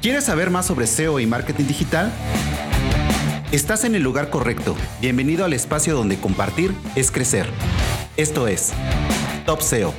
¿Quieres saber más sobre SEO y marketing digital? Estás en el lugar correcto. Bienvenido al espacio donde compartir es crecer. Esto es Top SEO.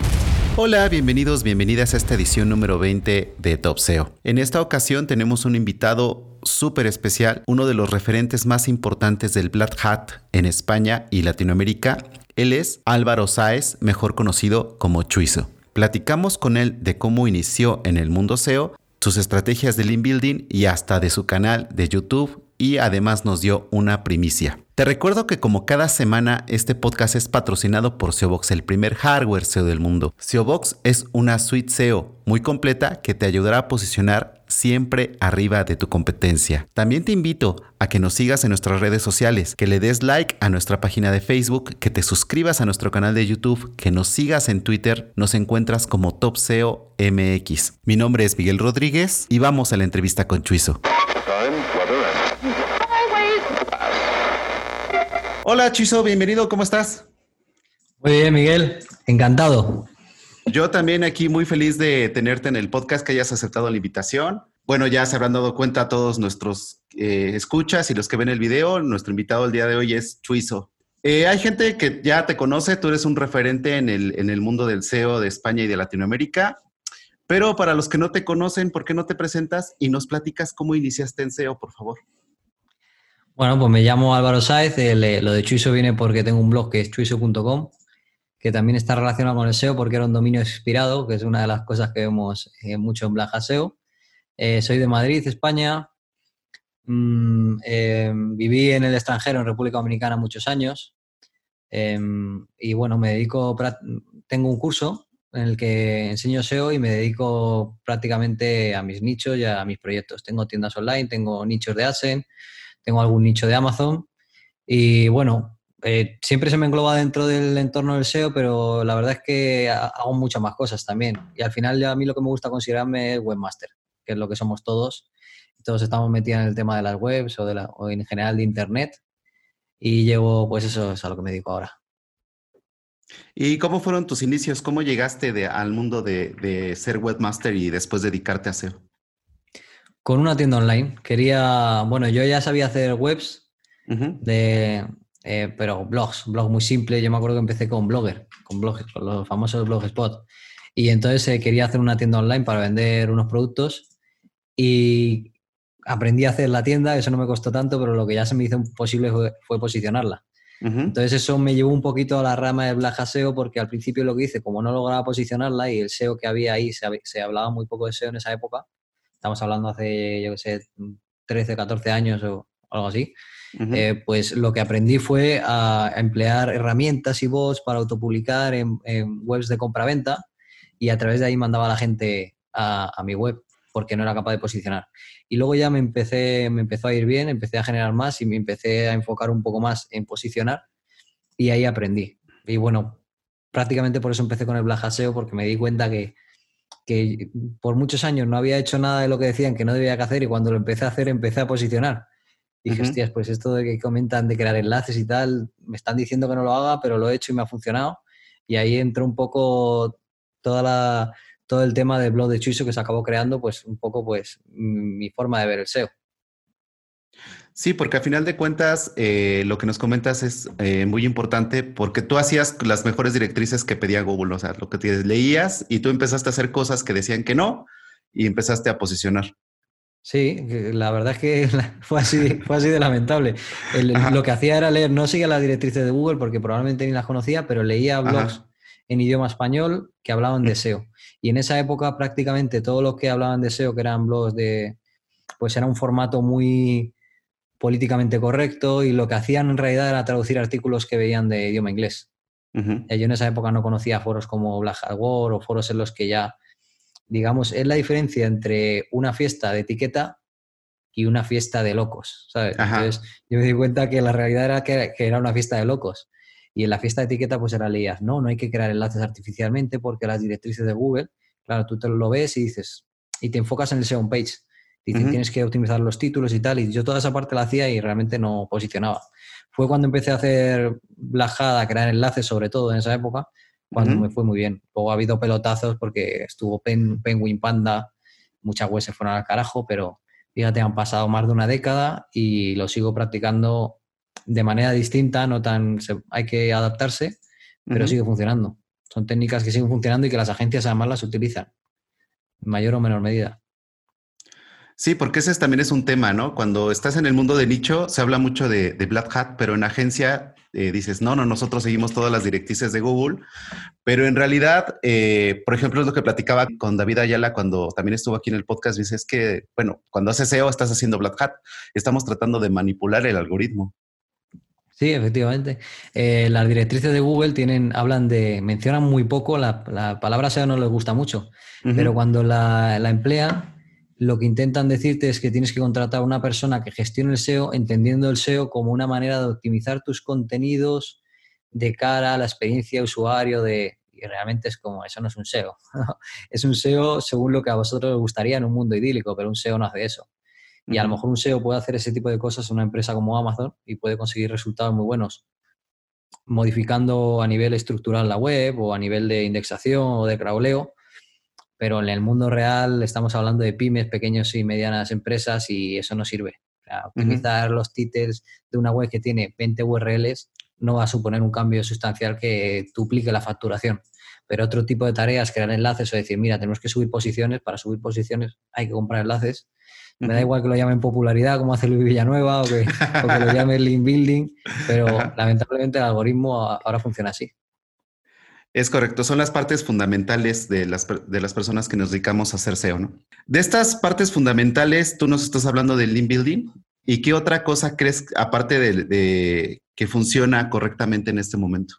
Hola, bienvenidos, bienvenidas a esta edición número 20 de Top SEO. En esta ocasión tenemos un invitado súper especial, uno de los referentes más importantes del Black Hat en España y Latinoamérica. Él es Álvaro Sáez, mejor conocido como Chuizo. Platicamos con él de cómo inició en el mundo SEO sus estrategias de Lean Building y hasta de su canal de YouTube y además nos dio una primicia. Te recuerdo que como cada semana este podcast es patrocinado por SEObox, el primer hardware SEO del mundo. SEObox es una suite SEO muy completa que te ayudará a posicionar siempre arriba de tu competencia. También te invito a que nos sigas en nuestras redes sociales, que le des like a nuestra página de Facebook, que te suscribas a nuestro canal de YouTube, que nos sigas en Twitter, nos encuentras como Top MX. Mi nombre es Miguel Rodríguez y vamos a la entrevista con Chuizo. Hola Chuizo, bienvenido, ¿cómo estás? Muy bien, Miguel, encantado. Yo también aquí muy feliz de tenerte en el podcast, que hayas aceptado la invitación. Bueno, ya se habrán dado cuenta todos nuestros eh, escuchas y los que ven el video. Nuestro invitado el día de hoy es Chuizo. Eh, hay gente que ya te conoce, tú eres un referente en el, en el mundo del SEO de España y de Latinoamérica. Pero para los que no te conocen, ¿por qué no te presentas y nos platicas cómo iniciaste en SEO, por favor? Bueno, pues me llamo Álvaro Sáez. Eh, lo de Chuizo viene porque tengo un blog que es chuizo.com que también está relacionado con el SEO porque era un dominio expirado, que es una de las cosas que vemos eh, mucho en Blaja SEO. Eh, soy de Madrid, España. Mm, eh, viví en el extranjero, en República Dominicana, muchos años. y bueno, me dedico, tengo un curso en el que enseño SEO y me dedico prácticamente a mis nichos y a mis proyectos. Tengo tiendas online, tengo nichos de AdSense, tengo algún nicho de Amazon. Y bueno, eh, siempre se me engloba dentro del entorno del SEO, pero la verdad es que hago muchas más cosas también. Y al final a mí lo que me gusta considerarme es webmaster, que es lo que somos todos. Todos estamos metidos en el tema de las webs o, de la, o en general de Internet. Y llevo, pues eso es a lo que me dedico ahora. ¿Y cómo fueron tus inicios? ¿Cómo llegaste al mundo de, ser webmaster y después dedicarte a SEO? Con una tienda online. Quería, bueno, yo ya sabía hacer webs de, eh, pero blogs, blogs muy simples. Yo me acuerdo que empecé con Blogger, con, blogs, con los famosos Blogspot. Y entonces eh, quería hacer una tienda online para vender unos productos y aprendí a hacer la tienda, eso no me costó tanto, pero lo que ya se me hizo posible fue, posicionarla. Entonces eso me llevó un poquito a la rama de Black SEO porque al principio lo que hice, como no lograba posicionarla y el SEO que había ahí, se, se hablaba muy poco de SEO en esa época, estamos hablando hace, yo qué sé, 13, 14 años o algo así, eh, pues lo que aprendí fue a, emplear herramientas y bots para autopublicar en, webs de compra-venta y a través de ahí mandaba a la gente a, mi web porque no era capaz de posicionar. Y luego ya me, empecé, me empezó a ir bien, empecé a generar más y me empecé a enfocar un poco más en posicionar y ahí aprendí. Y bueno, prácticamente por eso empecé con el blajaseo porque me di cuenta que, que por muchos años no había hecho nada de lo que decían que no debía hacer y cuando lo empecé a hacer empecé a posicionar. Y dije, hostias, pues esto de que comentan de crear enlaces y tal, me están diciendo que no lo haga, pero lo he hecho y me ha funcionado. Y ahí entró un poco toda la, todo el tema del blog de Chuiso que se acabó creando, pues un poco pues mi forma de ver el SEO. Sí, porque a final de cuentas eh, lo que nos comentas es eh, muy importante porque tú hacías las mejores directrices que pedía Google, o sea, lo que te leías y tú empezaste a hacer cosas que decían que no y empezaste a posicionar. Sí, la verdad es que fue así, fue así de lamentable. lo que hacía era leer, no seguía las directrices de Google porque probablemente ni las conocía, pero leía blogs en idioma español que hablaban de mm. SEO. Y en esa época prácticamente todos los que hablaban de SEO, que eran blogs de, pues era un formato muy políticamente correcto y lo que hacían en realidad era traducir artículos que veían de idioma inglés. Yo en esa época no conocía foros como Black Hat War o foros en los que ya, digamos, es la diferencia entre una fiesta de etiqueta y una fiesta de locos, ¿sabes? Entonces yo me di cuenta que la realidad era que, era una fiesta de locos. Y en la fiesta de etiqueta pues era leías, no, no hay que crear enlaces artificialmente porque las directrices de Google, claro, tú te lo ves y dices, y te enfocas en el SEO page. Dicen, tienes que optimizar los títulos y tal, y yo toda esa parte la hacía y realmente no posicionaba. Fue cuando empecé a hacer blajada, a crear enlaces sobre todo en esa época, cuando me fue muy bien. Luego ha habido pelotazos porque estuvo Penguin Panda, muchas webs se fueron al carajo, pero fíjate, han pasado más de una década y lo sigo practicando de manera distinta, no tan hay que adaptarse, pero sigue funcionando. Son técnicas que siguen funcionando y que las agencias además las utilizan, en mayor o menor medida. Sí, porque ese también es un tema, ¿no? Cuando estás en el mundo de nicho, se habla mucho de, Black Hat, pero en agencia eh, dices, no, no, nosotros seguimos todas las directrices de Google, pero en realidad, eh, por ejemplo, es lo que platicaba con David Ayala cuando también estuvo aquí en el podcast, dices que, bueno, cuando haces SEO estás haciendo Black Hat, estamos tratando de manipular el algoritmo. Sí, efectivamente. Eh, las directrices de Google tienen, hablan de, mencionan muy poco, la, palabra SEO no les gusta mucho, pero cuando la, la emplean, lo que intentan decirte es que tienes que contratar a una persona que gestione el SEO, entendiendo el SEO como una manera de optimizar tus contenidos de cara a la experiencia de usuario de... Y realmente es como, eso no es un SEO. es un SEO según lo que a vosotros os gustaría en un mundo idílico, pero un SEO no hace eso. Y a lo mejor un SEO puede hacer ese tipo de cosas en una empresa como Amazon y puede conseguir resultados muy buenos modificando a nivel estructural la web o a nivel de indexación o de crawleo pero en el mundo real estamos hablando de pymes, pequeños y medianas empresas y eso no sirve. optimizar los títulos de una web que tiene 20 URLs no va a suponer un cambio sustancial que duplique la facturación. Pero otro tipo de tareas, crear enlaces o decir, mira, tenemos que subir posiciones, para subir posiciones hay que comprar enlaces. Me da igual que lo llamen popularidad, como hace Luis Villanueva, o que, o que lo llamen link building, pero lamentablemente el algoritmo ahora funciona así. Es correcto, son las partes fundamentales de las, de las personas que nos dedicamos a hacer SEO, ¿no? De estas partes fundamentales, tú nos estás hablando del link building. ¿Y qué otra cosa crees, aparte de, que funciona correctamente en este momento?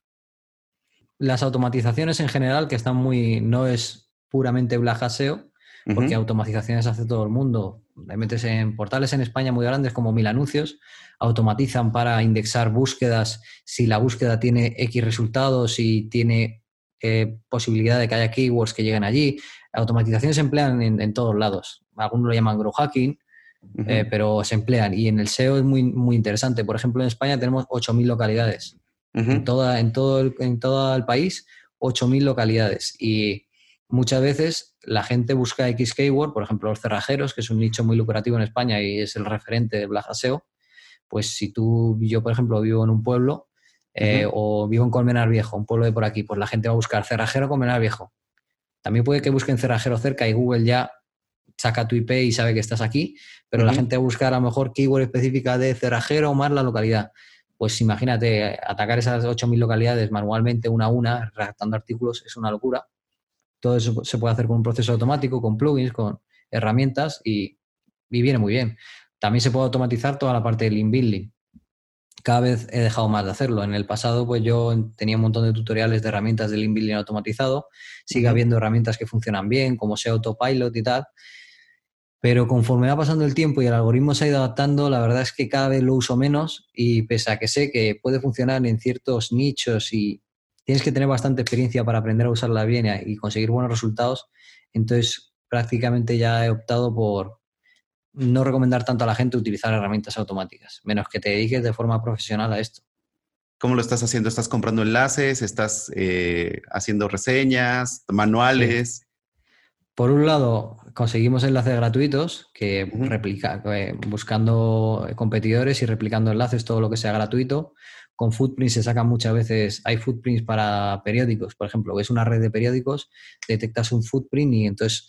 Las automatizaciones en general, que están muy, no es puramente blaja SEO, porque automatizaciones hace todo el mundo. Le metes en portales en España muy grandes como Mil Anuncios, automatizan para indexar búsquedas si la búsqueda tiene X resultados y tiene eh, posibilidad de que haya keywords que lleguen allí. Automatizaciones se emplean en, todos lados. Algunos lo llaman grow hacking, eh, pero se emplean. Y en el SEO es muy, muy interesante. Por ejemplo, en España tenemos 8.000 localidades. en, toda, en, todo el, en todo el país, 8.000 localidades. Y muchas veces la gente busca X keyword, por ejemplo, los cerrajeros, que es un nicho muy lucrativo en España y es el referente de Blaja SEO. Pues si tú, yo por ejemplo, vivo en un pueblo eh, o vivo en Colmenar Viejo, un pueblo de por aquí, pues la gente va a buscar cerrajero Colmenar Viejo. También puede que busquen cerrajero cerca y Google ya saca tu IP y sabe que estás aquí, pero la gente va a buscar a lo mejor keyword específica de cerrajero o más la localidad. Pues imagínate, atacar esas 8.000 localidades manualmente una a una, redactando artículos, es una locura. Todo eso se puede hacer con un proceso automático, con plugins, con herramientas y, y viene muy bien. También se puede automatizar toda la parte del link building cada vez he dejado más de hacerlo. En el pasado, pues yo tenía un montón de tutoriales de herramientas de building automatizado. Sigue habiendo herramientas que funcionan bien, como sea Autopilot y tal. Pero conforme va pasando el tiempo y el algoritmo se ha ido adaptando, la verdad es que cada vez lo uso menos y pese a que sé que puede funcionar en ciertos nichos y tienes que tener bastante experiencia para aprender a usarla bien y conseguir buenos resultados, entonces prácticamente ya he optado por, no recomendar tanto a la gente utilizar herramientas automáticas, menos que te dediques de forma profesional a esto. ¿Cómo lo estás haciendo? ¿Estás comprando enlaces? ¿Estás eh, haciendo reseñas, manuales? Por un lado, conseguimos enlaces gratuitos que replica, buscando competidores y replicando enlaces, todo lo que sea gratuito. con footprints se sacan muchas veces, hay footprints para periódicos, por ejemplo, ves una red de periódicos, detectas un footprint y entonces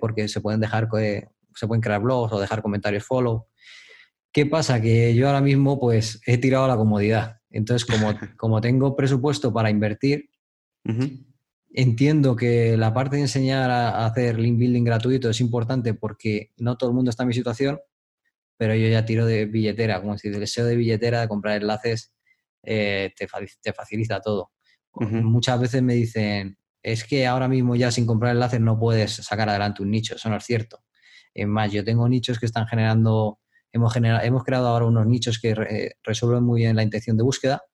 porque se pueden dejar, se pueden crear blogs o dejar comentarios follow. ¿Qué pasa? Que yo ahora mismo pues he tirado a la comodidad. Entonces, como, como tengo presupuesto para invertir, entiendo que la parte de enseñar a hacer link building gratuito es importante porque no todo el mundo está en mi situación, pero yo ya tiro de billetera, como si el deseo de billetera, de comprar enlaces, eh, te, te, facilita todo. Muchas veces me dicen, es que ahora mismo ya sin comprar enlaces no puedes sacar adelante un nicho, eso no es cierto. Es más, yo tengo nichos que están generando, hemos, generado, hemos creado ahora unos nichos que resuelven muy bien la intención de búsqueda,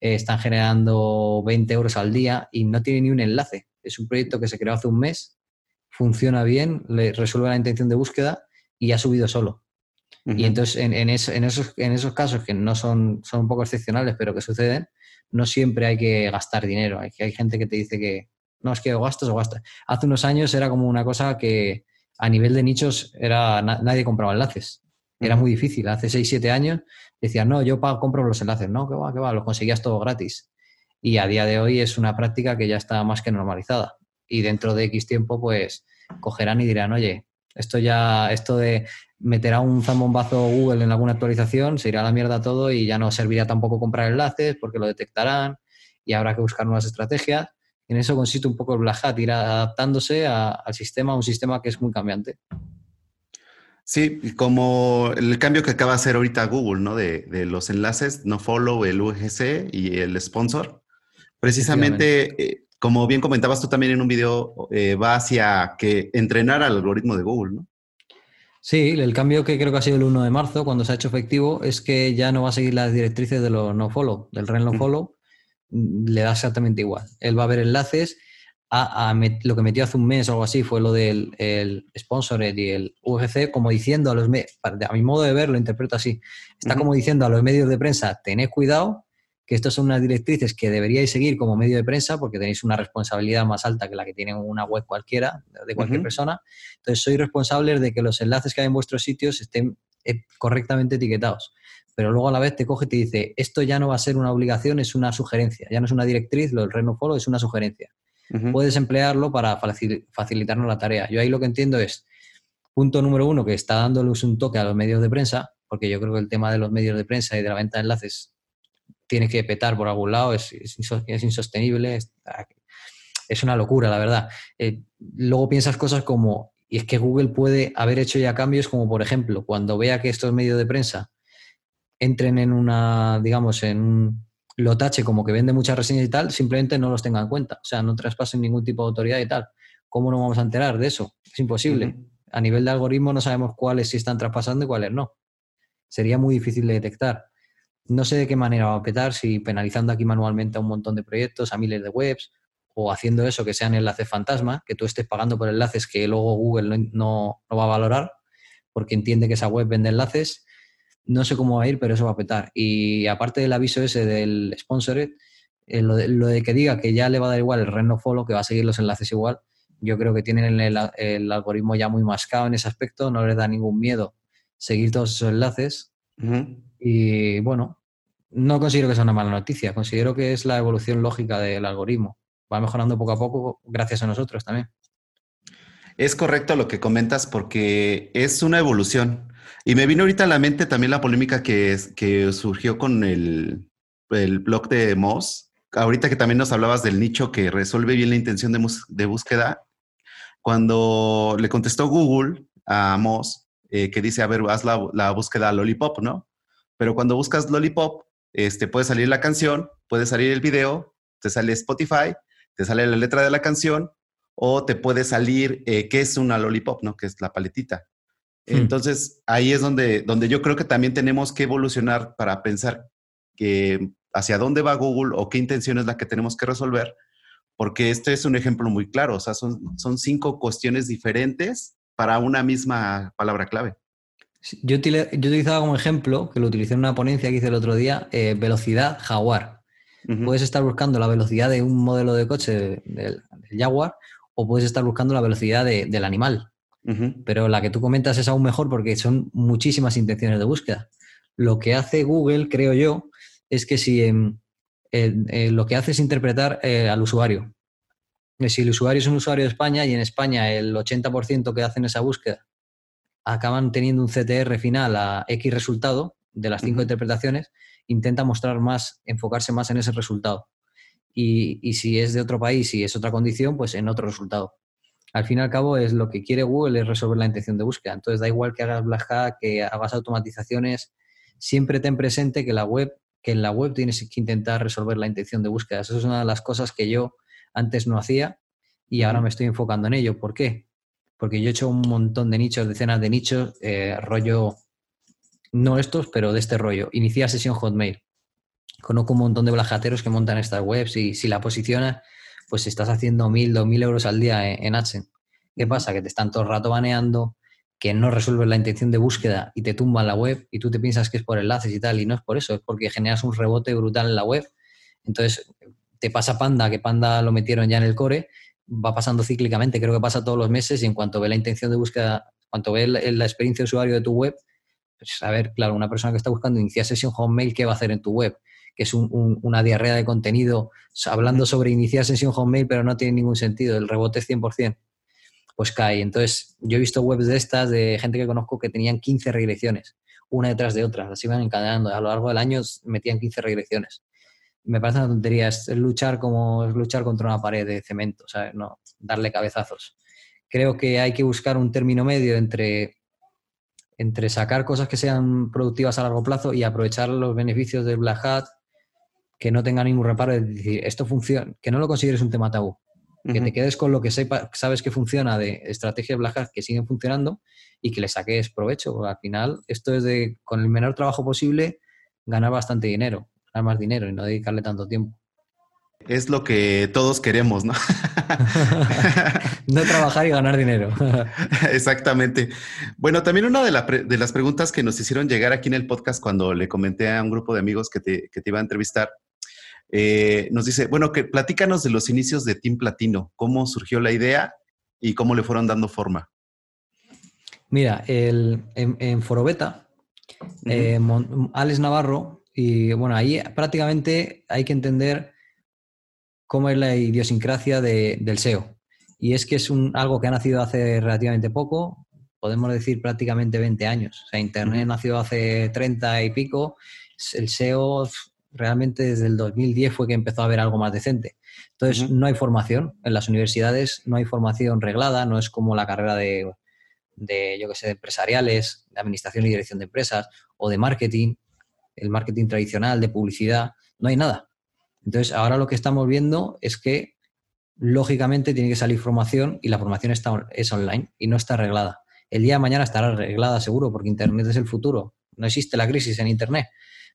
eh, están generando 20 euros al día y no tiene ni un enlace. Es un proyecto que se creó hace un mes, funciona bien, le resuelve la intención de búsqueda y ha subido solo. Y entonces en, esos, en esos casos que no son, son un poco excepcionales, pero que suceden, no siempre hay que gastar dinero. Hay, hay gente que te dice que, no, es que o gastas o gastas. Hace unos años era como una cosa que a nivel de nichos era nadie compraba enlaces. Era muy difícil. Hace 6, 7 años decían, no, yo compro los enlaces. No, que va, que va, los conseguías todo gratis. Y a día de hoy es una práctica que ya está más que normalizada. Y dentro de X tiempo, pues cogerán y dirán, oye, esto ya, esto de meter a un zambombazo Google en alguna actualización, se irá a la mierda todo y ya no servirá tampoco comprar enlaces porque lo detectarán y habrá que buscar nuevas estrategias en eso consiste un poco el Black Hat, ir adaptándose al sistema, a un sistema que es muy cambiante. Sí, como el cambio que acaba de hacer ahorita Google, ¿no? De, los enlaces, no follow, el UGC y el sponsor. Precisamente, eh, como bien comentabas tú también en un video, eh, va hacia que entrenar al algoritmo de Google, ¿no? Sí, el cambio que creo que ha sido el 1 de marzo, cuando se ha hecho efectivo, es que ya no va a seguir las directrices de los no follow, del ren no follow, le da exactamente igual. Él va a ver enlaces. A, lo que metió hace un mes o algo así fue lo del el Sponsored y el UGC, como diciendo a los a mi modo de ver, lo interpreto así. Está como diciendo a los medios de prensa: tened cuidado, que estas son unas directrices que deberíais seguir como medio de prensa porque tenéis una responsabilidad más alta que la que tiene una web cualquiera, de cualquier persona. Entonces, soy responsable de que los enlaces que hay en vuestros sitios estén eh, correctamente etiquetados pero luego a la vez te coge y te dice, esto ya no va a ser una obligación, es una sugerencia, ya no es una directriz, lo del Reno Follow es una sugerencia. Puedes emplearlo para facilitarnos la tarea. Yo ahí lo que entiendo es, punto número uno, que está dándoles un toque a los medios de prensa, porque yo creo que el tema de los medios de prensa y de la venta de enlaces tiene que petar por algún lado, es, insostenible, es, una locura, la verdad. Eh, luego piensas cosas como, y es que Google puede haber hecho ya cambios como, por ejemplo, cuando vea que estos medios de prensa entren en una, digamos, en un lotache como que vende muchas reseñas y tal, simplemente no los tengan en cuenta. O sea, no traspasen ningún tipo de autoridad y tal. ¿Cómo nos vamos a enterar de eso? Es imposible. A nivel de algoritmo no sabemos cuáles sí están traspasando y cuáles no. Sería muy difícil de detectar. No sé de qué manera va a petar, si penalizando aquí manualmente a un montón de proyectos, a miles de webs, o haciendo eso que sean enlaces fantasma, que tú estés pagando por enlaces que luego Google no, no va a valorar, porque entiende que esa web vende enlaces no sé cómo va a ir, pero eso va a petar. Y aparte del aviso ese del sponsored, eh, lo, de, que diga que ya le va a dar igual el Reno Follow, que va a seguir los enlaces igual, yo creo que tienen el, algoritmo ya muy mascado en ese aspecto, no les da ningún miedo seguir todos esos enlaces. Y bueno, no considero que sea una mala noticia, considero que es la evolución lógica del algoritmo. Va mejorando poco a poco gracias a nosotros también. Es correcto lo que comentas porque es una evolución. Y me vino ahorita a la mente también la polémica que, que surgió con el, el blog de Moss. Ahorita que también nos hablabas del nicho que resuelve bien la intención de, de búsqueda. Cuando le contestó Google a Moss, eh, que dice, a ver, haz la, la, búsqueda Lollipop, ¿no? Pero cuando buscas Lollipop, este, puede salir la canción, puede salir el video, te sale Spotify, te sale la letra de la canción, o te puede salir eh, qué es una Lollipop, ¿no? Que es la paletita. Hmm. Entonces, ahí es donde, donde yo creo que también tenemos que evolucionar para pensar que hacia dónde va Google o qué intención es la que tenemos que resolver, porque este es un ejemplo muy claro, o sea, son, son cinco cuestiones diferentes para una misma palabra clave. Yo, yo utilizaba como ejemplo, que lo utilicé en una ponencia que hice el otro día, eh, velocidad Jaguar. Puedes estar buscando la velocidad de un modelo de coche del, Jaguar o puedes estar buscando la velocidad del animal. Pero la que tú comentas es aún mejor porque son muchísimas intenciones de búsqueda. Lo que hace Google, creo yo, es que si em, lo que hace es interpretar eh, al usuario. Si el usuario es un usuario de España y en España el 80% que hacen esa búsqueda acaban teniendo un CTR final a X resultado de las cinco interpretaciones, intenta mostrar más, enfocarse más en ese resultado. Y, y, si es de otro país y es otra condición, pues en otro resultado. Al fin y al cabo es lo que quiere Google es resolver la intención de búsqueda. Entonces da igual que hagas Black Hat, que hagas automatizaciones, siempre ten presente que la web, que en la web tienes que intentar resolver la intención de búsqueda. Eso es una de las cosas que yo antes no hacía y ahora me estoy enfocando en ello. ¿Por qué? porque yo he hecho un montón de nichos, decenas de nichos, eh, rollo, no estos, pero de este rollo. Inicia sesión Hotmail. Conozco un montón de blajateros que montan estas webs y si la posicionas, pues estás haciendo mil, dos mil euros al día en, AdSense. ¿Qué pasa? Que te están todo el rato baneando, que no resuelves la intención de búsqueda y te tumban la web y tú te piensas que es por enlaces y tal, y no es por eso, es porque generas un rebote brutal en la web. Entonces, te pasa Panda, que Panda lo metieron ya en el core, va pasando cíclicamente, creo que pasa todos los meses y en cuanto ve la intención de búsqueda, cuanto ve la, experiencia de usuario de tu web, pues a ver, claro, una persona que está buscando iniciar sesión Homemail, ¿qué va a hacer en tu web? Que es una diarrea de contenido hablando sobre iniciar sesión Homemail, pero no tiene ningún sentido, el rebote es 100%, pues cae. Entonces, yo he visto webs de estas de gente que conozco que tenían 15 redirecciones, una detrás de otra, las iban encadenando, a lo largo del año metían 15 redirecciones me parece una tontería. Es luchar como es luchar contra una pared de cemento, ¿sabes? No, darle cabezazos. Creo que hay que buscar un término medio entre, entre sacar cosas que sean productivas a largo plazo y aprovechar los beneficios del Black Hat, que no tenga ningún reparo de decir, esto funciona, que no lo consideres un tema tabú. Que te quedes con lo que sepa, sabes que funciona de estrategias Black Hat que siguen funcionando y que le saques provecho. Al final, esto es de, con el menor trabajo posible, ganar bastante dinero más dinero y no dedicarle tanto tiempo. Es lo que todos queremos, ¿no? no trabajar y ganar dinero. Exactamente. Bueno, también una de, las preguntas que nos hicieron llegar aquí en el podcast cuando le comenté a un grupo de amigos que te, iba a entrevistar, eh, nos dice, bueno, que platícanos de los inicios de Team Platino, cómo surgió la idea y cómo le fueron dando forma. Mira, el, en, Forobeta, eh, Alex Navarro y bueno, ahí prácticamente hay que entender cómo es la idiosincrasia del SEO. Y es que es un, algo que ha nacido hace relativamente poco, podemos decir prácticamente 20 años. O sea, Internet nació hace 30 y pico. El SEO realmente desde el 2010 fue que empezó a haber algo más decente. Entonces, no hay formación. En las universidades no hay formación reglada, no es como la carrera de, de yo que sé, de empresariales, de administración y dirección de empresas o de marketing el marketing tradicional de publicidad, no hay nada. Entonces, ahora lo que estamos viendo es que, lógicamente, tiene que salir formación y la formación está, es online y no está arreglada. El día de mañana estará arreglada seguro porque Internet es el futuro. No existe la crisis en Internet,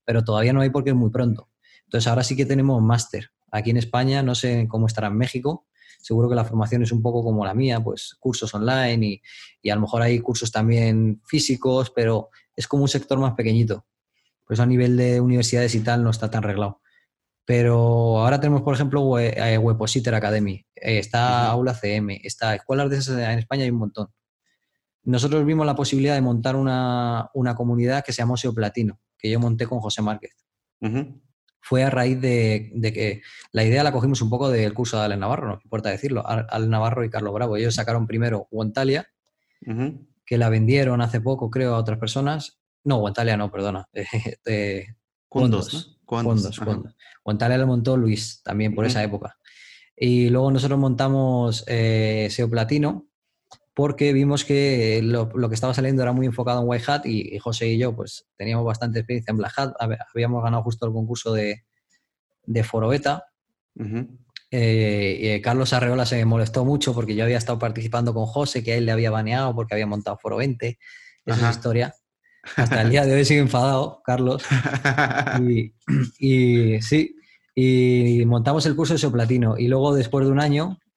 pero todavía no hay porque es muy pronto. Entonces, ahora sí que tenemos máster. Aquí en España, no sé cómo estará en México, seguro que la formación es un poco como la mía, pues cursos online y, y, a lo mejor hay cursos también físicos, pero es como un sector más pequeñito. Pues a nivel de universidades y tal no está tan arreglado. Pero ahora tenemos, por ejemplo, eh, Webpositor Academy, eh, está Aula CM, está escuelas de esas en España hay un montón. Nosotros vimos la posibilidad de montar una, comunidad que se llamó SEO Platino, que yo monté con José Márquez. Fue a raíz de, que la idea la cogimos un poco del curso de Ale Navarro, no importa decirlo, Ale Navarro y Carlos Bravo. Ellos sacaron primero Guantalia, que la vendieron hace poco, creo, a otras personas, no, Guantalia no, perdona. Eh, Condos, Condos, Guantalia lo montó Luis también por esa época. Y luego nosotros montamos eh, SEO Platino porque vimos que lo, que estaba saliendo era muy enfocado en White Hat y, José y yo pues teníamos bastante experiencia en Black Hat. Habíamos ganado justo el concurso de, de Foro Beta. Eh, y Carlos Arreola se molestó mucho porque yo había estado participando con José, que a él le había baneado porque había montado Foro 20. Esa es historia. Hasta el día de hoy sigue enfadado, Carlos. Y, sí, y montamos el curso de Soplatino. Y luego, después de un año,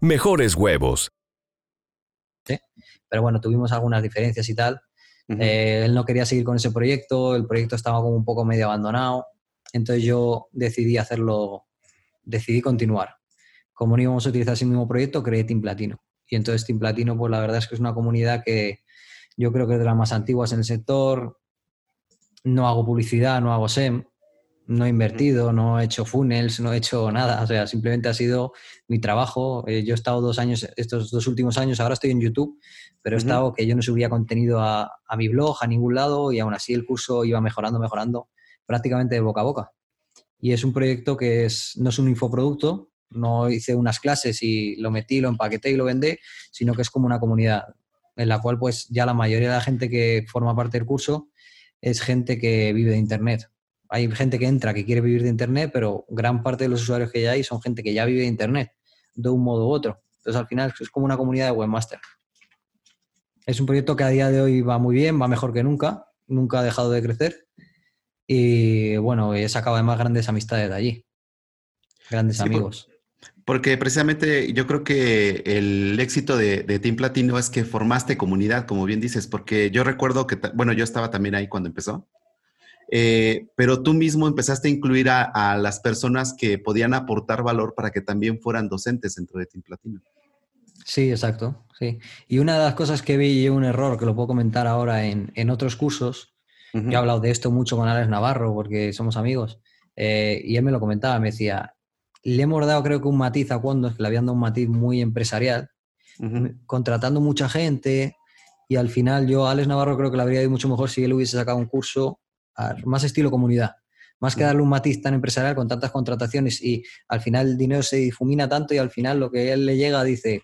mejores huevos. Pero bueno, tuvimos algunas diferencias y tal. Eh, él no quería seguir con ese proyecto, el proyecto estaba como un poco medio abandonado, entonces yo decidí hacerlo, decidí continuar. Como no íbamos a utilizar ese mismo proyecto, creé Team Platino. Y entonces Team Platino, pues la verdad es que es una comunidad que yo creo que es de las más antiguas en el sector. No hago publicidad, no hago SEM, no he invertido, no he hecho funnels, no he hecho nada. O sea, simplemente ha sido mi trabajo. Eh, yo he estado dos años, estos dos últimos años, ahora estoy en YouTube, pero he estado que yo no subía contenido a, mi blog, a ningún lado, y aún así el curso iba mejorando, mejorando, prácticamente de boca a boca. Y es un proyecto que es, no es un infoproducto, no hice unas clases y lo metí, lo empaqueté y lo vendé, sino que es como una comunidad en la cual pues ya la mayoría de la gente que forma parte del curso es gente que vive de Internet hay gente que entra que quiere vivir de Internet, pero gran parte de los usuarios que ya hay son gente que ya vive de Internet, de un modo u otro. Entonces, al final es como una comunidad de webmaster. Es un proyecto que a día de hoy va muy bien, va mejor que nunca, nunca ha dejado de crecer. Y bueno, he sacado además grandes amistades de allí, grandes amigos. Porque precisamente yo creo que el éxito de, de, Team Platino es que formaste comunidad, como bien dices, porque yo recuerdo que, bueno, yo estaba también ahí cuando empezó eh, pero tú mismo empezaste a incluir a, las personas que podían aportar valor para que también fueran docentes dentro de Team Platino. Sí, exacto. Sí. Y una de las cosas que vi y un error que lo puedo comentar ahora en, otros cursos, yo he hablado de esto mucho con Alex Navarro porque somos amigos, eh, y él me lo comentaba, me decía, le hemos dado creo que un matiz a cuando, es que le habían dado un matiz muy empresarial, contratando mucha gente, y al final yo a Alex Navarro creo que le habría ido mucho mejor si él hubiese sacado un curso más estilo comunidad. Más que darle un matiz tan empresarial con tantas contrataciones y al final el dinero se difumina tanto y al final lo que él le llega dice,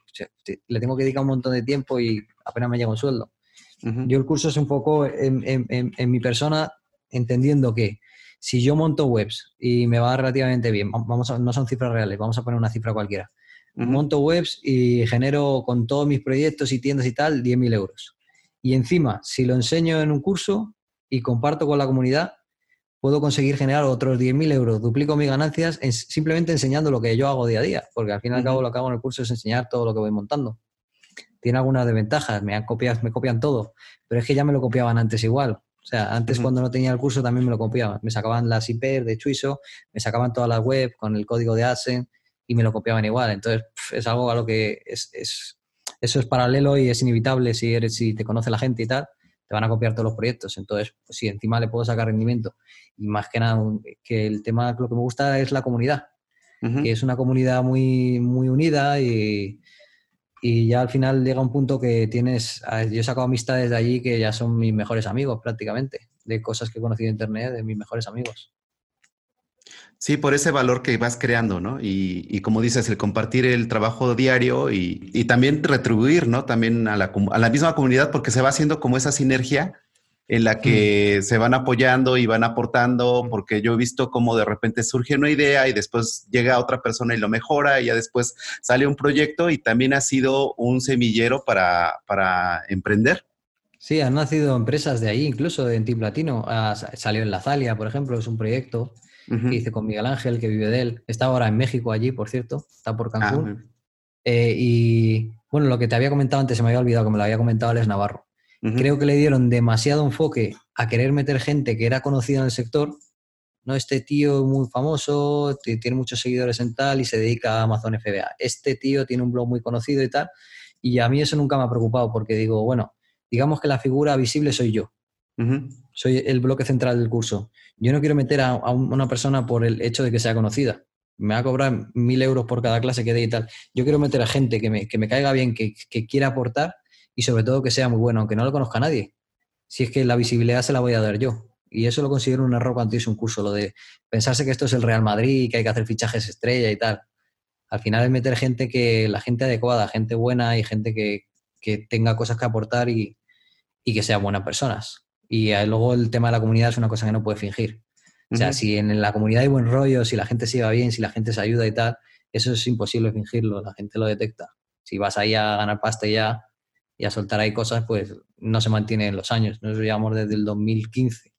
le tengo que dedicar un montón de tiempo y apenas me llega un sueldo. Yo el curso es un poco en, en, mi persona entendiendo que si yo monto webs y me va relativamente bien, vamos no son cifras reales, vamos a poner una cifra cualquiera. Monto webs y genero con todos mis proyectos y tiendas y tal 10.000 euros. Y encima, si lo enseño en un curso, y comparto con la comunidad, puedo conseguir generar otros 10.000 euros. Duplico mis ganancias simplemente enseñando lo que yo hago día a día, porque al fin y al cabo lo que hago en el curso es enseñar todo lo que voy montando. Tiene algunas desventajas, me, han copiado, me copian todo, pero es que ya me lo copiaban antes igual. O sea, antes cuando no tenía el curso también me lo copiaban. Me sacaban las IP de Chuiso, me sacaban todas las web con el código de AdSense y me lo copiaban igual. Entonces, es algo a lo que es, es, eso es paralelo y es inevitable si, eres, si te conoce la gente y tal van a copiar todos los proyectos. Entonces, pues sí, encima le puedo sacar rendimiento. Y más que nada, que el tema, lo que me gusta es la comunidad, que es una comunidad muy, muy unida y, y ya al final llega un punto que tienes, yo he sacado amistades de allí que ya son mis mejores amigos prácticamente, de cosas que he conocido en internet, de mis mejores amigos. Sí, por ese valor que vas creando, ¿no? Y, como dices, el compartir el trabajo diario y, también retribuir, ¿no? También a la, a la, misma comunidad porque se va haciendo como esa sinergia en la que se van apoyando y van aportando, porque yo he visto cómo de repente surge una idea y después llega otra persona y lo mejora y ya después sale un proyecto y también ha sido un semillero para, para emprender. Sí, han nacido empresas de ahí, incluso de Team Latino. Ah, salió en La Zalia, por ejemplo, es un proyecto que hice con Miguel Ángel, que vive de él. Está ahora en México allí, por cierto, está por Cancún. Ah, eh, y bueno, lo que te había comentado antes, se me había olvidado que me lo había comentado Alex Navarro. Creo que le dieron demasiado enfoque a querer meter gente que era conocida en el sector. No, este tío muy famoso, tiene muchos seguidores en tal y se dedica a Amazon FBA. Este tío tiene un blog muy conocido y tal. Y a mí eso nunca me ha preocupado porque digo, bueno, digamos que la figura visible soy yo. Soy el bloque central del curso. Yo no quiero meter a, una persona por el hecho de que sea conocida. Me va a cobrar mil euros por cada clase que dé y tal. Yo quiero meter a gente que me, caiga bien, que, quiera aportar y sobre todo que sea muy bueno, aunque no lo conozca nadie. si es que la visibilidad se la voy a dar yo. Y eso lo considero un error cuando hice un curso, lo de pensarse que esto es el Real Madrid, que hay que hacer fichajes estrella y tal. Al final es meter gente que, la gente adecuada, gente buena y gente que, tenga cosas que aportar y, que sean buenas personas. Y luego el tema de la comunidad es una cosa que no puede fingir. O sea, si en la comunidad hay buen rollo, si la gente se va bien, si la gente se ayuda y tal, eso es imposible fingirlo, la gente lo detecta. Si vas ahí a ganar pasta y ya y a soltar ahí cosas, pues no se mantiene en los años. Nos llevamos desde el 2015.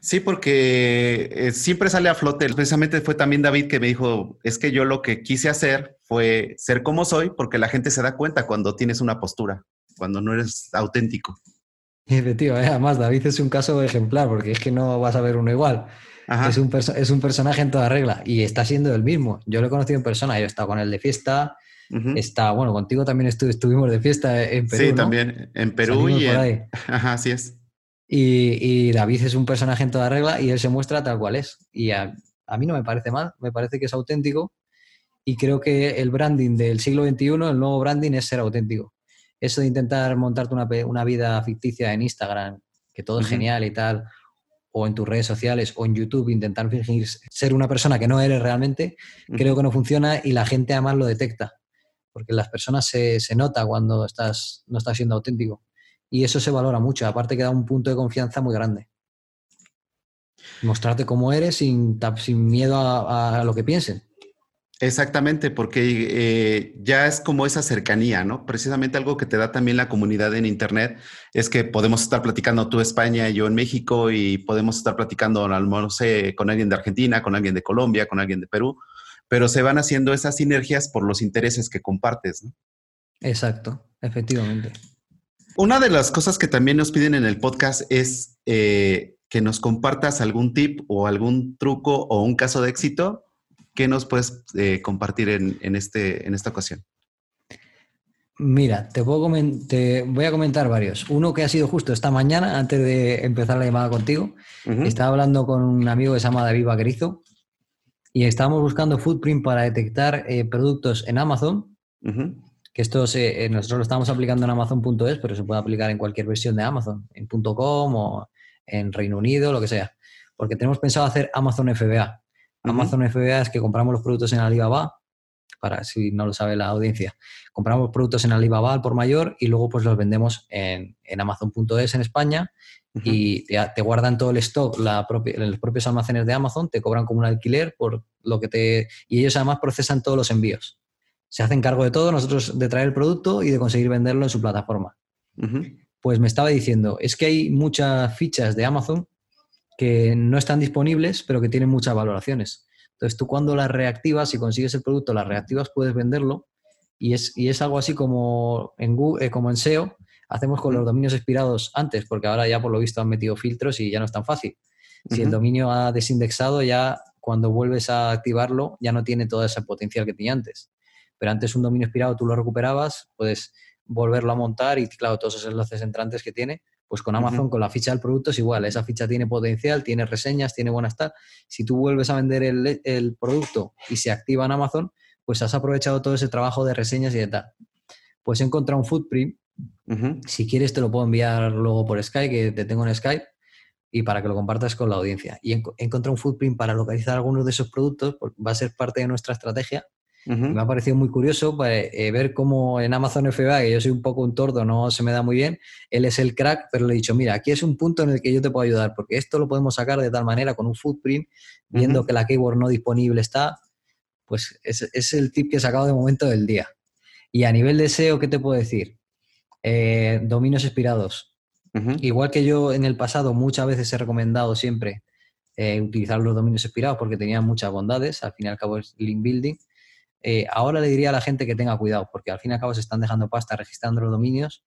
Sí, porque eh, siempre sale a flote. Precisamente fue también David que me dijo, es que yo lo que quise hacer fue ser como soy, porque la gente se da cuenta cuando tienes una postura, cuando no eres auténtico. Efectivamente, ¿eh? además David es un caso ejemplar, porque es que no vas a ver uno igual. Es un, es un, personaje en toda regla y está siendo el mismo. Yo lo he conocido en persona, yo he estado con él de fiesta, está, bueno, contigo también estuvimos de fiesta en Perú. Sí, también en Perú y en... Ajá, así es. Y, David es un personaje en toda regla y él se muestra tal cual es. Y a, mí no me parece mal, me parece que es auténtico y creo que el branding del siglo XXI, el nuevo branding es ser auténtico. Eso de intentar montarte una, vida ficticia en Instagram, que todo es genial y tal, o en tus redes sociales o en YouTube, intentar fingir ser una persona que no eres realmente, creo que no funciona y la gente además lo detecta, porque las personas se, se nota cuando estás, no estás siendo auténtico y eso se valora mucho. Aparte que da un punto de confianza muy grande. Mostrarte cómo eres sin, sin miedo a, lo que piensen. Exactamente, porque eh, ya es como esa cercanía, ¿no? Precisamente algo que te da también la comunidad en Internet es que podemos estar platicando tú España y yo en México y podemos estar platicando, no sé, con alguien de Argentina, con alguien de Colombia, con alguien de Perú, pero se van haciendo esas sinergias por los intereses que compartes, ¿no? Exacto, efectivamente. Una de las cosas que también nos piden en el podcast es eh, que nos compartas algún tip o algún truco o un caso de éxito que nos puedes eh, compartir en, este, en esta ocasión. Mira, te, puedo voy a comentar varios. Uno que ha sido justo esta mañana, antes de empezar la llamada contigo. Estaba hablando con un amigo que se llama David Vaquerizo y estábamos buscando footprint para detectar eh, productos en Amazon que esto se, eh, nosotros lo estamos aplicando en Amazon.es, pero se puede aplicar en cualquier versión de Amazon, en .com o en Reino Unido, lo que sea. Porque tenemos pensado hacer Amazon FBA. Amazon FBA es que compramos los productos en Alibaba, para si no lo sabe la audiencia. Compramos productos en Alibaba al por mayor y luego pues los vendemos en, en Amazon.es en España y te, guardan todo el stock la en los propios almacenes de Amazon, te cobran como un alquiler por lo que te... Y ellos además procesan todos los envíos se hacen cargo de todo, nosotros de traer el producto y de conseguir venderlo en su plataforma. Pues me estaba diciendo, es que hay muchas fichas de Amazon que no están disponibles, pero que tienen muchas valoraciones. Entonces tú cuando las reactivas y consigues el producto, las reactivas, puedes venderlo y es, y es algo así como en, Google, eh, como en SEO, hacemos con los dominios expirados antes, porque ahora ya por lo visto han metido filtros y ya no es tan fácil. Si el dominio ha desindexado, ya cuando vuelves a activarlo, ya no tiene todo ese potencial que tenía antes pero antes un dominio expirado tú lo recuperabas, puedes volverlo a montar y claro, todos esos enlaces entrantes que tiene, pues con Amazon, con la ficha del producto es igual, esa ficha tiene potencial, tiene reseñas, tiene buena tal. Si tú vuelves a vender el, producto y se activa en Amazon, pues has aprovechado todo ese trabajo de reseñas y de tal. Pues he encontrado un footprint, si quieres te lo puedo enviar luego por Skype, que te tengo en Skype, y para que lo compartas con la audiencia. Y he encontrado un footprint para localizar algunos de esos productos, porque va a ser parte de nuestra estrategia me ha parecido muy curioso pues, eh, ver cómo en Amazon FBA, que yo soy un poco un tordo, no se me da muy bien, él es el crack, pero le he dicho, mira, aquí es un punto en el que yo te puedo ayudar, porque esto lo podemos sacar de tal manera con un footprint, viendo que la keyword no disponible está, pues es, es, el tip que he sacado de momento del día. Y a nivel de SEO, ¿qué te puedo decir? Eh, dominios expirados. Igual que yo en el pasado muchas veces he recomendado siempre eh, utilizar los dominios expirados porque tenían muchas bondades, al fin y al cabo es link building, eh, ahora le diría a la gente que tenga cuidado, porque al fin y al cabo se están dejando pasta registrando los dominios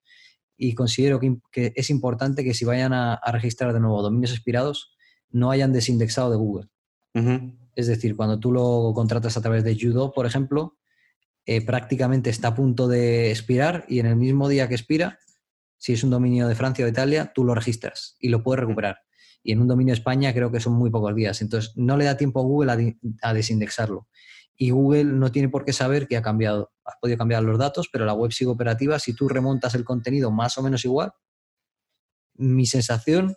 y considero que, es importante que si vayan a, registrar de nuevo dominios expirados, no hayan desindexado de Google. Es decir, cuando tú lo contratas a través de Judo, por ejemplo, eh, prácticamente está a punto de expirar y en el mismo día que expira, si es un dominio de Francia o de Italia, tú lo registras y lo puedes recuperar. Y en un dominio de España creo que son muy pocos días. Entonces, no le da tiempo a Google a desindexarlo y Google no tiene por qué saber que ha cambiado. Has podido cambiar los datos, pero la web sigue operativa. Si tú remontas el contenido más o menos igual, mi sensación,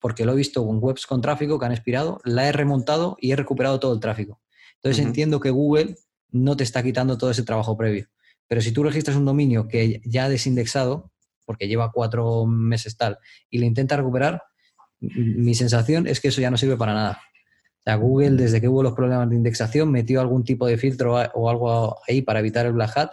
porque lo he visto con webs con tráfico que han expirado, la he remontado y he recuperado todo el tráfico. Entonces entiendo que Google no te está quitando todo ese trabajo previo. Pero si tú registras un dominio que ya ha desindexado, porque lleva cuatro meses tal, y le intenta recuperar, mi sensación es que eso ya no sirve para nada. Sea, Google, desde que hubo los problemas de indexación, metió algún tipo de filtro o algo ahí para evitar el black hat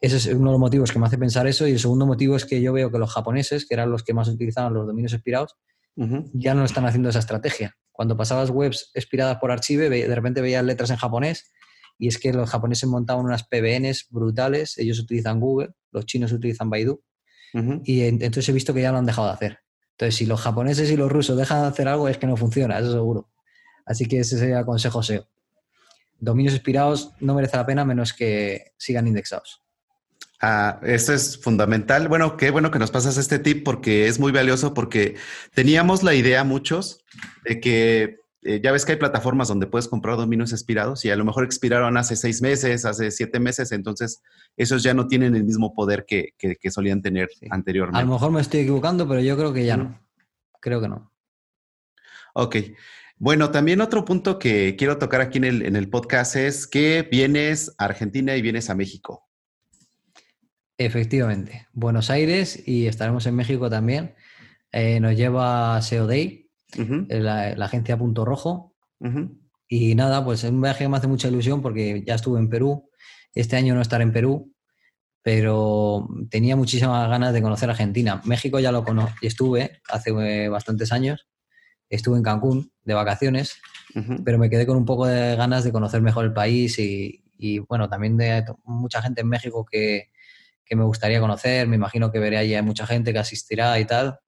Ese es uno de los motivos que me hace pensar eso. Y el segundo motivo es que yo veo que los japoneses, que eran los que más utilizaban los dominios expirados, ya no están haciendo esa estrategia. Cuando pasabas webs expiradas por Archive, de repente veías letras en japonés y es que los japoneses montaban unas PBNs brutales, ellos utilizan Google, los chinos utilizan Baidu, y entonces he visto que ya lo han dejado de hacer. Entonces, si los japoneses y los rusos dejan de hacer algo, es que no funciona, eso seguro. Así que ese sería el consejo SEO. Dominios expirados no merece la pena menos que sigan indexados. Ah, eso es fundamental. Bueno, qué bueno que nos pasas este tip porque es muy valioso porque teníamos la idea muchos de que eh, ya ves que hay plataformas donde puedes comprar dominios expirados y a lo mejor expiraron hace seis meses, hace siete meses, entonces esos ya no tienen el mismo poder que, solían tener anteriormente. A lo mejor me estoy equivocando, pero yo creo que ya no. Creo que no. Ok. Bueno, también otro punto que quiero tocar aquí en el, en el podcast es que vienes a Argentina y vienes a México. Efectivamente, Buenos Aires y estaremos en México también. Eh, nos lleva SEO Day, eh, la, agencia Punto Rojo. Y nada, pues es un viaje que me hace mucha ilusión porque ya estuve en Perú. Este año no estaré en Perú, pero tenía muchísimas ganas de conocer Argentina. México ya lo conozco y estuve hace eh, bastantes años. Estuve en Cancún de vacaciones, pero me quedé con un poco de ganas de conocer mejor el país y, y bueno, también de mucha gente en México que, que me gustaría conocer. Me imagino que veré allí mucha gente que asistirá y tal.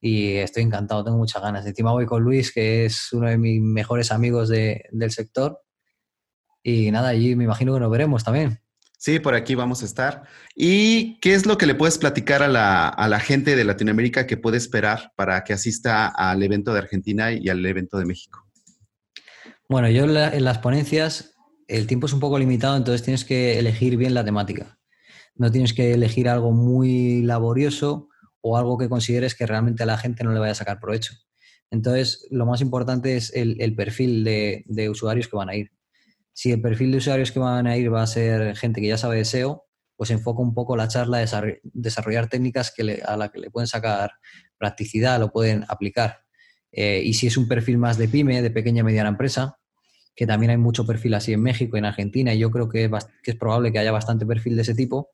Y estoy encantado, tengo muchas ganas. Encima voy con Luis, que es uno de mis mejores amigos del sector. Y nada, allí me imagino que nos veremos también. Sí, por aquí vamos a estar. ¿Y qué es lo que le puedes platicar a la, gente de Latinoamérica que puede esperar para que asista al evento de Argentina y al evento de México? Bueno, yo en las ponencias el tiempo es un poco limitado, entonces tienes que elegir bien la temática. No tienes que elegir algo muy laborioso o algo que consideres que realmente a la gente no le vaya a sacar provecho. Entonces, lo más importante es el, perfil de, usuarios que van a ir. Si el perfil de usuarios que van a ir va a ser gente que ya sabe de SEO, pues enfoca un poco la charla a desarrollar técnicas que a la que le pueden sacar practicidad, lo pueden aplicar. Eh, y si es un perfil más de pyme, de pequeña y mediana empresa, que también hay mucho perfil así en México en Argentina, y yo creo que es probable que haya bastante perfil de ese tipo,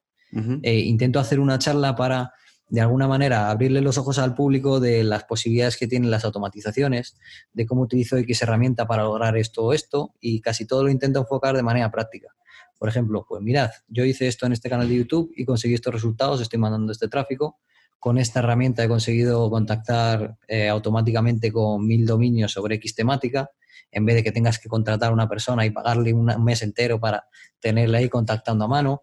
eh, intento hacer una charla para, de alguna manera, abrirle los ojos al público de las posibilidades que tienen las automatizaciones, de cómo utilizo X herramienta para lograr esto o esto, y casi todo lo intento enfocar de manera práctica. Por ejemplo, pues mirad, yo hice esto en este canal de YouTube y conseguí estos resultados, estoy mandando este tráfico. Con esta herramienta he conseguido contactar eh, automáticamente con mil dominios sobre X temática, en vez de que tengas que contratar a una persona y pagarle un mes entero para tenerle ahí contactando a mano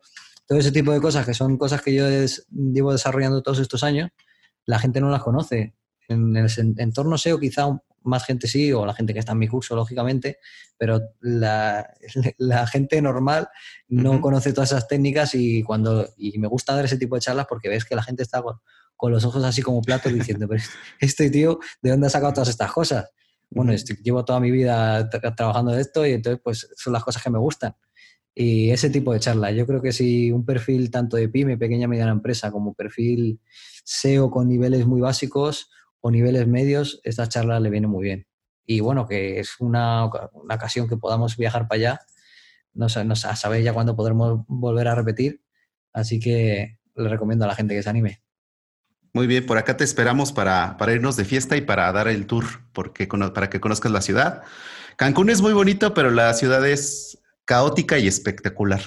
todo ese tipo de cosas, que son cosas que yo llevo desarrollando todos estos años, la gente no las conoce. En el entorno SEO quizá más gente sí, o la gente que está en mi curso, lógicamente, pero la, gente normal no conoce todas esas técnicas y cuando y me gusta dar ese tipo de charlas porque ves que la gente está con, los ojos así como platos diciendo, pero este, este tío, ¿de dónde ha sacado todas estas cosas? Bueno, este, llevo toda mi vida trabajando de esto y entonces pues son las cosas que me gustan y ese tipo de charlas. Yo creo que si un perfil tanto de pyme, pequeña y mediana empresa, como perfil SEO con niveles muy básicos o niveles medios, esta charla le viene muy bien. Y bueno, que es una, ocasión que podamos viajar para allá. No, no ya cuándo podremos volver a repetir. Así que le recomiendo a la gente que se anime. Muy bien, por acá te esperamos para, para irnos de fiesta y para dar el tour, porque, para que conozcas la ciudad. Cancún es muy bonito, pero la ciudad es caótica y espectacular.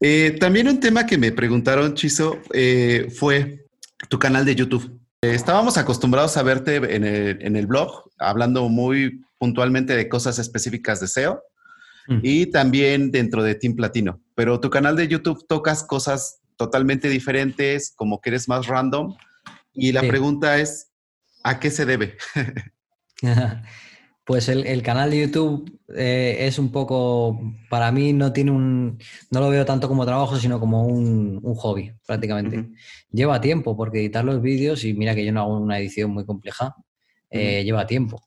Eh, también un tema que me preguntaron, Chizo, eh, fue tu canal de YouTube. Eh, estábamos acostumbrados a verte en el, blog, hablando muy puntualmente de cosas específicas de SEO mm. y también dentro de Team Platino. Pero tu canal de YouTube tocas cosas totalmente diferentes, como que eres más random. Y la pregunta es, ¿a qué se debe? Pues el, canal de YouTube eh, es un poco, para mí no tiene un, no lo veo tanto como trabajo, sino como un, hobby prácticamente. Lleva tiempo porque editar los vídeos, y mira que yo no hago una edición muy compleja, eh, lleva tiempo.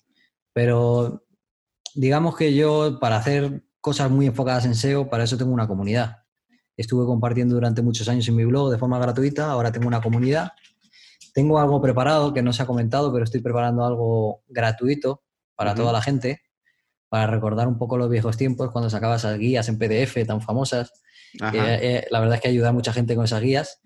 Pero digamos que yo para hacer cosas muy enfocadas en SEO, para eso tengo una comunidad. Estuve compartiendo durante muchos años en mi blog de forma gratuita, ahora tengo una comunidad. Tengo algo preparado que no se ha comentado, pero estoy preparando algo gratuito para toda la gente, para recordar un poco los viejos tiempos cuando sacaba esas guías en PDF tan famosas. Eh, la verdad es que ayuda a mucha gente con esas guías.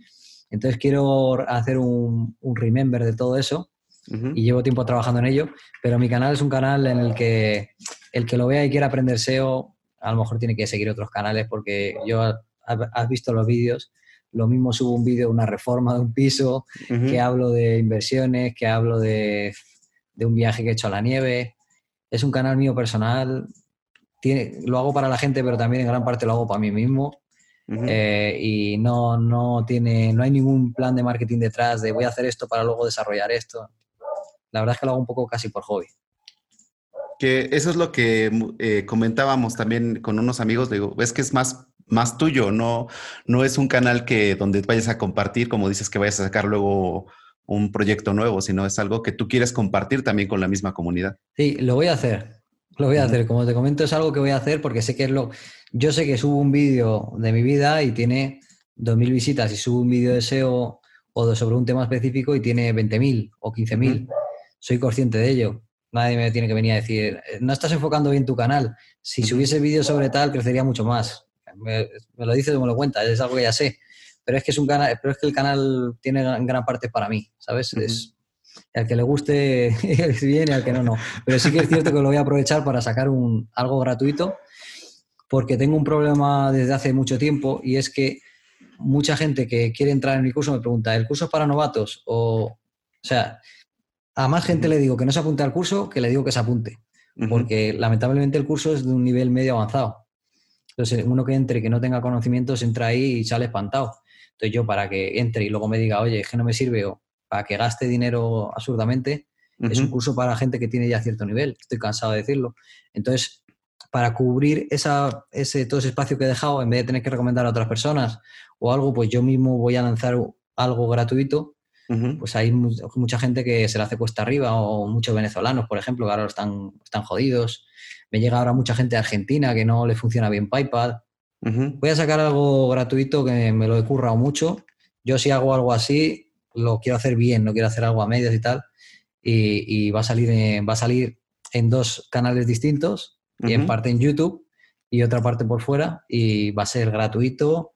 Entonces quiero hacer un, remember de todo eso y llevo tiempo trabajando en ello, pero mi canal es un canal en el que el que lo vea y quiera aprender SEO, a lo mejor tiene que seguir otros canales porque yo has visto los vídeos, lo mismo subo un vídeo de una reforma de un piso, que hablo de inversiones, que hablo de, de, un viaje que he hecho a la nieve, es un canal mío personal, tiene, lo hago para la gente, pero también en gran parte lo hago para mí mismo. Eh, y no, no, tiene, no hay ningún plan de marketing detrás de voy a hacer esto para luego desarrollar esto. La verdad es que lo hago un poco casi por hobby. Que eso es lo que eh, comentábamos también con unos amigos. Digo, es que es más, más tuyo, no, no es un canal que donde vayas a compartir, como dices que vayas a sacar luego un proyecto nuevo, sino es algo que tú quieres compartir también con la misma comunidad. Sí, lo voy a hacer. Lo voy a hacer. Como te comento, es algo que voy a hacer porque sé que es lo. Yo sé que subo un vídeo de mi vida y tiene 2.000 visitas y subo un vídeo de SEO o sobre un tema específico y tiene 20.000 o 15.000. Soy consciente de ello. Nadie me tiene que venir a decir, no estás enfocando bien tu canal. Si subiese vídeo sobre tal, crecería mucho más. Me, me lo dices o me lo cuentas, es algo que ya sé pero es que es un canal, pero es que el canal tiene gran parte para mí, ¿sabes? Es al que le guste bien y al que no, no. Pero sí que es cierto que lo voy a aprovechar para sacar un, algo gratuito, porque tengo un problema desde hace mucho tiempo y es que mucha gente que quiere entrar en mi curso me pregunta, ¿el curso es para novatos? O, o sea, a más gente le digo que no se apunte al curso que le digo que se apunte, porque lamentablemente el curso es de un nivel medio avanzado. Entonces, uno que entre y que no tenga conocimientos entra ahí y sale espantado. Entonces yo para que entre y luego me diga, oye, es que no me sirve o para que gaste dinero absurdamente, es un curso para gente que tiene ya cierto nivel, estoy cansado de decirlo. Entonces, para cubrir esa, ese, todo ese espacio que he dejado, en vez de tener que recomendar a otras personas o algo, pues yo mismo voy a lanzar algo gratuito. Pues hay mucha gente que se la hace cuesta arriba, o muchos venezolanos, por ejemplo, que ahora están, están jodidos. Me llega ahora mucha gente de Argentina que no le funciona bien PayPal. Voy a sacar algo gratuito que me lo he currado mucho. Yo si hago algo así, lo quiero hacer bien, no quiero hacer algo a medias y tal. Y, va, a salir en, va a salir en dos canales distintos, y en parte en YouTube y otra parte por fuera, y va a ser gratuito.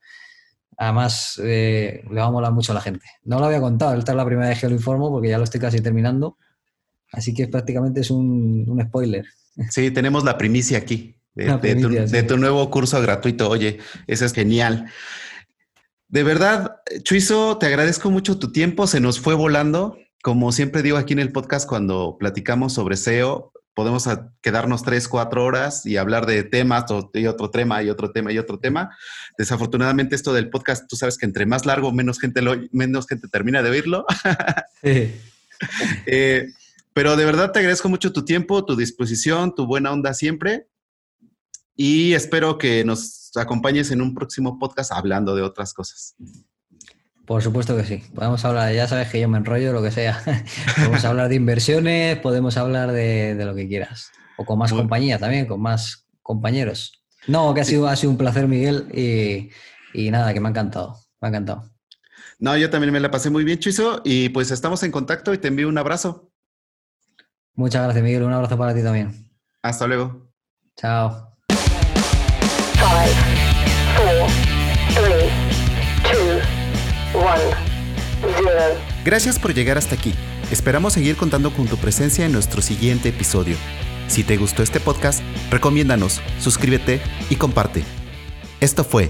Además, eh, le va a molar mucho a la gente. No lo había contado, esta es la primera vez que lo informo porque ya lo estoy casi terminando. Así que prácticamente es un, un spoiler. Sí, tenemos la primicia aquí de, tu, nuevo curso gratuito. Oye, eso es genial. De verdad, Chuizo, te agradezco mucho tu tiempo. Se nos fue volando. Como siempre digo aquí en el podcast, cuando platicamos sobre SEO, podemos quedarnos tres, cuatro horas y hablar de temas y otro tema y otro tema y otro tema. Desafortunadamente esto del podcast, tú sabes que entre más largo, menos gente, lo, menos gente termina de oírlo. Eh, pero de verdad te agradezco mucho tu tiempo, tu disposición, tu buena onda siempre y espero que nos acompañes en un próximo podcast hablando de otras cosas. Por supuesto que sí. Podemos hablar, ya sabes que yo me enrollo, lo que sea. podemos hablar de inversiones, podemos hablar de, lo que quieras. O con más compañía también, con más compañeros. No, que ha sido, ha sido un placer, Miguel, y, y nada, que me ha encantado. Me ha encantado. No, yo también me la pasé muy bien, Chuizo, y pues estamos en contacto y te envío un abrazo. Muchas gracias, Miguel. Un abrazo para ti también. Hasta luego. Chao. Gracias por llegar hasta aquí. Esperamos seguir contando con tu presencia en nuestro siguiente episodio. Si te gustó este podcast, recomiéndanos, suscríbete y comparte. Esto fue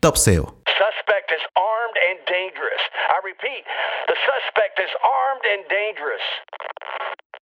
Top SEO. Suspect is armed and dangerous. I repeat, the suspect is armed and dangerous.